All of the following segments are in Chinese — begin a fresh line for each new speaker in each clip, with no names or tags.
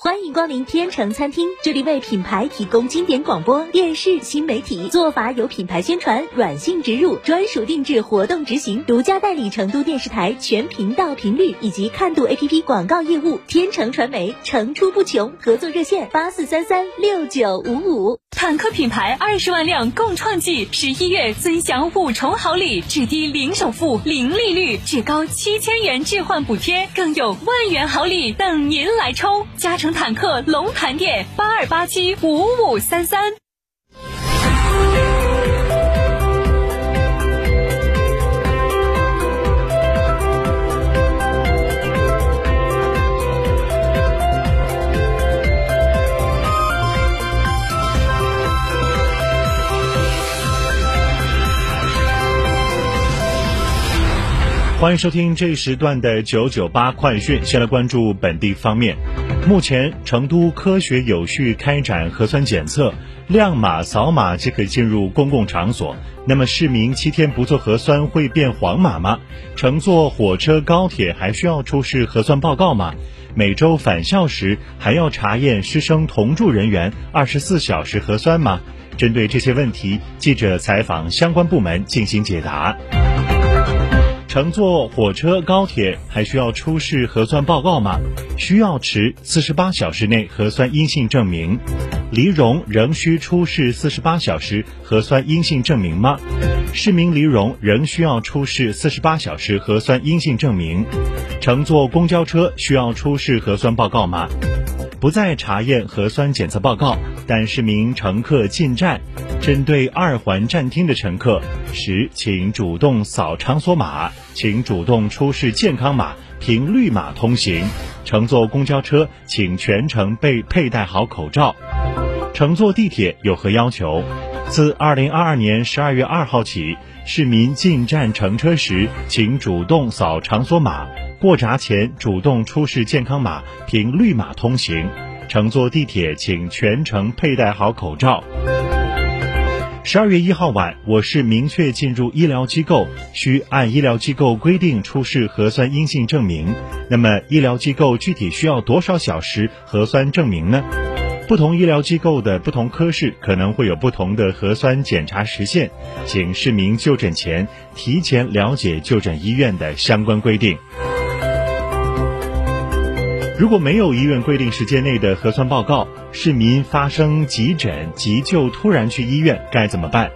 欢迎光临天成餐厅，这里为品牌提供经典广播电视新媒体做法，有品牌宣传、软性植入、专属定制、活动执行，独家代理成都电视台全频道频率以及看度 APP 广告业务。天成传媒层出不穷，合作热线八四三三六九五五。
坦克品牌二十万辆共创季，十一月尊享五重好礼，至低零首付、零利率，至高七千元置换补贴，更有万元好礼等您来抽。加成坦克龙潭店八二八七五五三三。
欢迎收听这一时段的九九八快讯。先来关注本地方面。目前，成都科学有序开展核酸检测，亮码扫码即可进入公共场所。那么，市民七天不做核酸会变黄码吗？乘坐火车、高铁还需要出示核酸报告吗？每周返校时还要查验师生同住人员二十四小时核酸吗？针对这些问题，记者采访相关部门进行解答。乘坐火车、高铁还需要出示核酸报告吗？需要持四十八小时内核酸阴性证明。离蓉仍需出示四十八小时核酸阴性证明吗？市民离蓉仍需要出示四十八小时核酸阴性证明。乘坐公交车需要出示核酸报告吗？不再查验核酸检测报告，但市民乘客进站。针对二环站厅的乘客，十请主动扫场所码，请主动出示健康码，凭绿码通行。乘坐公交车，请全程被佩戴好口罩。乘坐地铁有何要求？自二零二二年十二月二号起，市民进站乘车时，请主动扫场所码，过闸前主动出示健康码，凭绿码通行。乘坐地铁，请全程佩戴好口罩。十二月一号晚，我市明确进入医疗机构需按医疗机构规定出示核酸阴性证明。那么，医疗机构具体需要多少小时核酸证明呢？不同医疗机构的不同科室可能会有不同的核酸检查时限，请市民就诊前提前了解就诊医院的相关规定。如果没有医院规定时间内的核酸报告，市民发生急诊急救突然去医院该怎么办？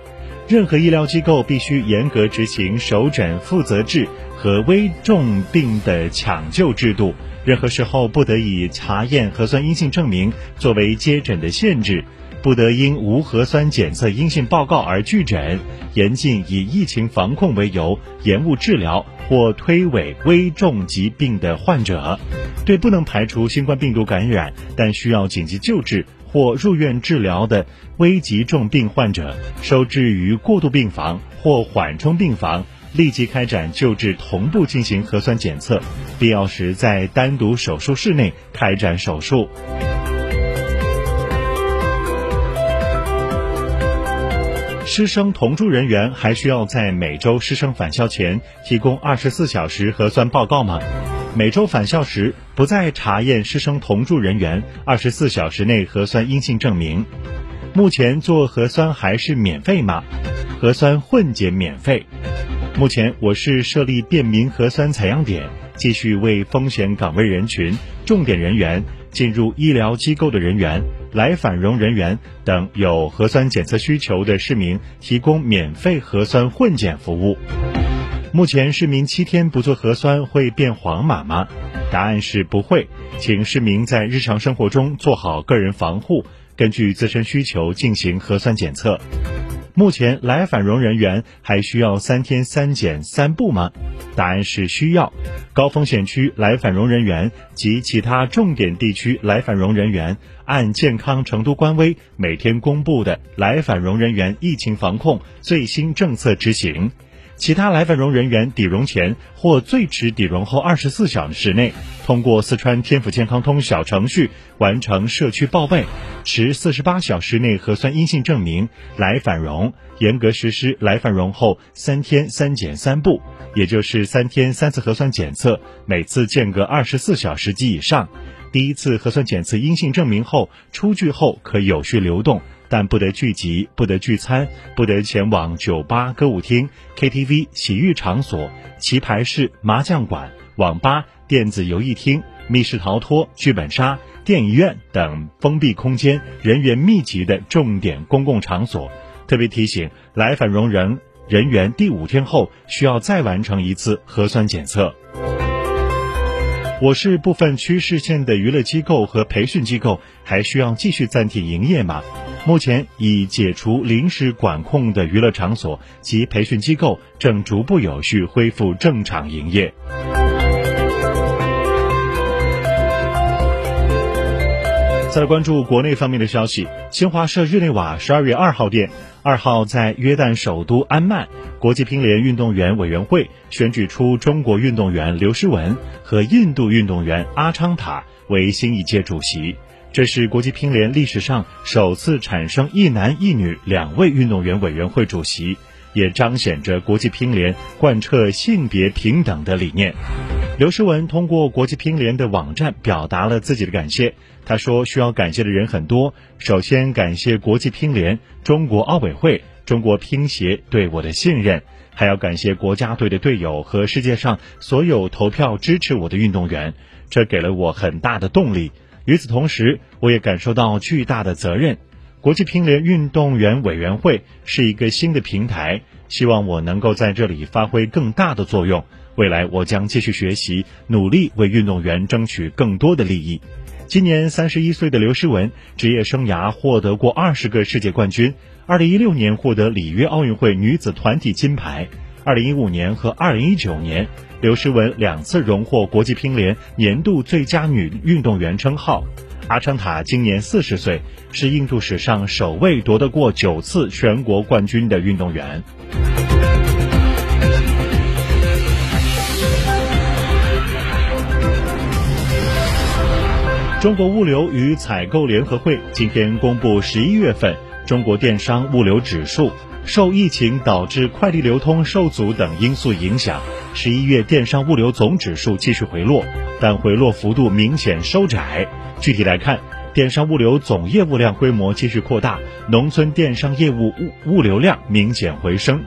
任何医疗机构必须严格执行首诊负责制和危重病的抢救制度，任何时候不得以查验核酸阴性证明作为接诊的限制。不得因无核酸检测阴性报告而拒诊，严禁以疫情防控为由延误治疗或推诿危重疾病的患者。对不能排除新冠病毒感染但需要紧急救治或入院治疗的危急重病患者，收治于过渡病房或缓冲病房，立即开展救治，同步进行核酸检测，必要时在单独手术室内开展手术。师生同住人员还需要在每周师生返校前提供二十四小时核酸报告吗？每周返校时不再查验师生同住人员二十四小时内核酸阴性证明。目前做核酸还是免费吗？核酸混检免费。目前我市设立便民核酸采样点，继续为风险岗位人群、重点人员、进入医疗机构的人员。来返蓉人员等有核酸检测需求的市民提供免费核酸混检服务。目前市民七天不做核酸会变黄码吗？答案是不会，请市民在日常生活中做好个人防护，根据自身需求进行核酸检测。目前来返蓉人员还需要三天三检三步吗？答案是需要。高风险区来返蓉人员及其他重点地区来返蓉人员，按健康成都官微每天公布的来返蓉人员疫情防控最新政策执行。其他来返蓉人员抵蓉前或最迟抵蓉后二十四小时内，通过四川天府健康通小程序完成社区报备，持四十八小时内核酸阴性证明来返蓉，严格实施来返蓉后三天三检三不，也就是三天三次核酸检测，每次间隔二十四小时及以上。第一次核酸检测阴性证明后出具后可有序流动。但不得聚集，不得聚餐，不得前往酒吧、歌舞厅、KTV、洗浴场所、棋牌室、麻将馆、网吧、电子游艺厅、密室逃脱、剧本杀、电影院等封闭空间、人员密集的重点公共场所。特别提醒：来返蓉人人员第五天后需要再完成一次核酸检测。我市部分区市县的娱乐机构和培训机构还需要继续暂停营业吗？目前已解除临时管控的娱乐场所及培训机构正逐步有序恢复正常营业。再来关注国内方面的消息，新华社日内瓦十二月二号电，二号在约旦首都安曼，国际乒联运动员委员会选举出中国运动员刘诗雯和印度运动员阿昌塔为新一届主席。这是国际乒联历史上首次产生一男一女两位运动员委员会主席，也彰显着国际乒联贯彻性别平等的理念。刘诗雯通过国际乒联的网站表达了自己的感谢。他说：“需要感谢的人很多，首先感谢国际乒联、中国奥委会、中国乒协对我的信任，还要感谢国家队的队友和世界上所有投票支持我的运动员，这给了我很大的动力。”与此同时，我也感受到巨大的责任。国际乒联运动员委员会是一个新的平台，希望我能够在这里发挥更大的作用。未来我将继续学习，努力为运动员争取更多的利益。今年三十一岁的刘诗雯，职业生涯获得过二十个世界冠军。二零一六年获得里约奥运会女子团体金牌。二零一五年和二零一九年，刘诗雯两次荣获国际乒联年度最佳女运动员称号。阿昌塔今年四十岁，是印度史上首位夺得过九次全国冠军的运动员。中国物流与采购联合会今天公布十一月份中国电商物流指数。受疫情导致快递流通受阻等因素影响，十一月电商物流总指数继续回落，但回落幅度明显收窄。具体来看，电商物流总业务量规模继续扩大，农村电商业务物物流量明显回升。